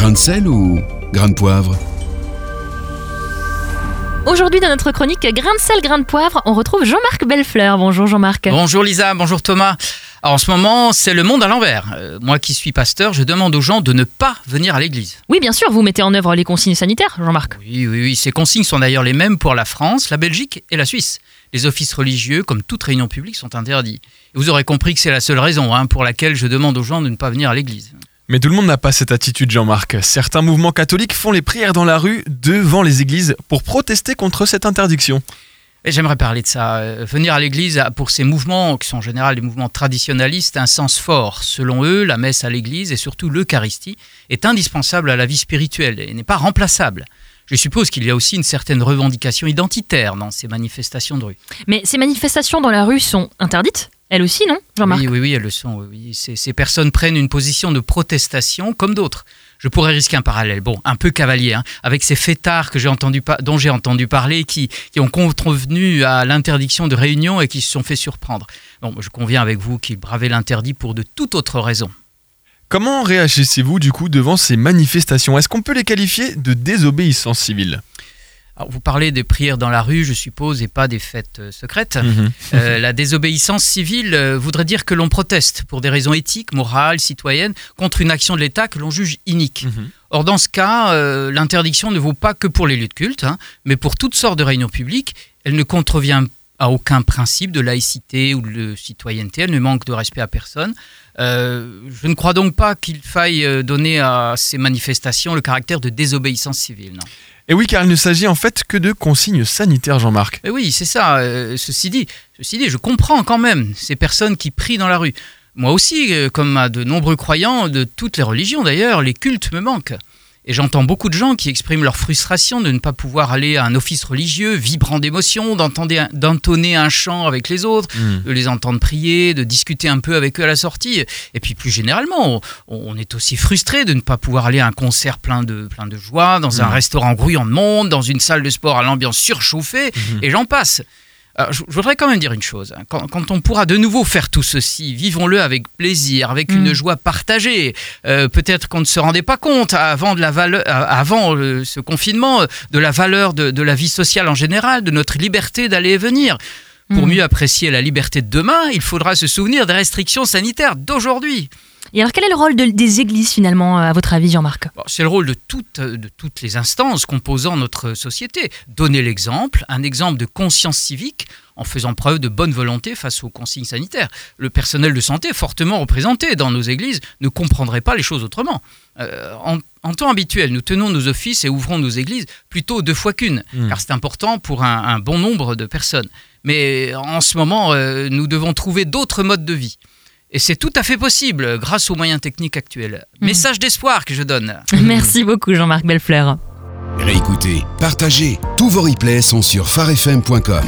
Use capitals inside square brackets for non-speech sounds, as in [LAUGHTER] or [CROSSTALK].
Grain de sel ou grain de poivre Aujourd'hui, dans notre chronique Grain de sel, grain de poivre, on retrouve Jean-Marc Bellefleur. Bonjour Jean-Marc. Bonjour Lisa, bonjour Thomas. Alors, en ce moment, c'est le monde à l'envers. Euh, moi qui suis pasteur, je demande aux gens de ne pas venir à l'église. Oui, bien sûr, vous mettez en œuvre les consignes sanitaires, Jean-Marc. Oui, oui, oui. Ces consignes sont d'ailleurs les mêmes pour la France, la Belgique et la Suisse. Les offices religieux, comme toute réunion publique, sont interdits. Et vous aurez compris que c'est la seule raison hein, pour laquelle je demande aux gens de ne pas venir à l'église. Mais tout le monde n'a pas cette attitude, Jean-Marc. Certains mouvements catholiques font les prières dans la rue, devant les églises, pour protester contre cette interdiction. Et j'aimerais parler de ça. Euh, venir à l'église a pour ces mouvements, qui sont en général des mouvements traditionnalistes, un sens fort. Selon eux, la messe à l'église et surtout l'Eucharistie est indispensable à la vie spirituelle et n'est pas remplaçable. Je suppose qu'il y a aussi une certaine revendication identitaire dans ces manifestations de rue. Mais ces manifestations dans la rue sont interdites? Elles aussi, non, Jean-Marc Oui, oui, oui, elles le sont. Oui. Ces, ces personnes prennent une position de protestation comme d'autres. Je pourrais risquer un parallèle, bon, un peu cavalier, hein, avec ces fêtards que j'ai entendu dont j'ai entendu parler, qui, qui ont contrevenu à l'interdiction de réunion et qui se sont fait surprendre. Bon, je conviens avec vous qu'ils bravaient l'interdit pour de toute autre raison. Comment réagissez-vous du coup devant ces manifestations? Est-ce qu'on peut les qualifier de désobéissance civile? Alors, vous parlez des prières dans la rue, je suppose, et pas des fêtes euh, secrètes. Mhm. Euh, la désobéissance civile euh, voudrait dire que l'on proteste pour des raisons éthiques, morales, citoyennes, contre une action de l'État que l'on juge inique. Mhm. Or, dans ce cas, euh, l'interdiction ne vaut pas que pour les lieux de culte, hein, mais pour toutes sortes de réunions publiques. Elle ne contrevient à aucun principe de laïcité ou de citoyenneté, elle ne manque de respect à personne. Euh, je ne crois donc pas qu'il faille donner à ces manifestations le caractère de désobéissance civile. Non? Et oui, car il ne s'agit en fait que de consignes sanitaires, Jean-Marc. Mais oui, c'est ça. euh, ceci dit, ceci dit, je comprends quand même ces personnes qui prient dans la rue. Moi aussi, euh, comme à de nombreux croyants de toutes les religions d'ailleurs, les cultes me manquent. Et j'entends beaucoup de gens qui expriment leur frustration de ne pas pouvoir aller à un office religieux vibrant d'émotion, d'entonner un chant avec les autres, Mhm. de les entendre prier, de discuter un peu avec eux à la sortie. Et puis plus généralement, on, on est aussi frustré de ne pas pouvoir aller à un concert plein de, plein de joie, dans un Mhm. restaurant grouillant de monde, dans une salle de sport à l'ambiance surchauffée, Mhm. et j'en passe. Alors, je, je voudrais quand même dire une chose. hein. Quand, quand on pourra de nouveau faire tout ceci, vivons-le avec plaisir, avec une Mm. joie partagée. Euh, Peut-être qu'on ne se rendait pas compte avant, de la valeur, euh, avant euh, ce confinement de la valeur de, de la vie sociale en général, de notre liberté d'aller et venir. Pour Mm. mieux apprécier la liberté de demain, il faudra se souvenir des restrictions sanitaires d'aujourd'hui. Et alors, quel est le rôle de- des églises finalement, à votre avis, Jean-Marc Bon, C'est le rôle de toutes, de toutes les instances composant notre société. Donner l'exemple, un exemple de conscience civique en faisant preuve de bonne volonté face aux consignes sanitaires. Le personnel de santé, fortement représenté dans nos églises, ne comprendrait pas les choses autrement. Euh, en, en temps habituel, nous tenons nos offices et ouvrons nos églises plutôt deux fois qu'une, Mm. car c'est important pour un, un bon nombre de personnes. Mais en ce moment, euh, nous devons trouver d'autres modes de vie. Et c'est tout à fait possible grâce aux moyens techniques actuels. Mhm. Message d'espoir que je donne. [LAUGHS] Merci beaucoup, Jean-Marc Bellefleur. Réécoutez, partagez. Tous vos replays sont sur farfm.com.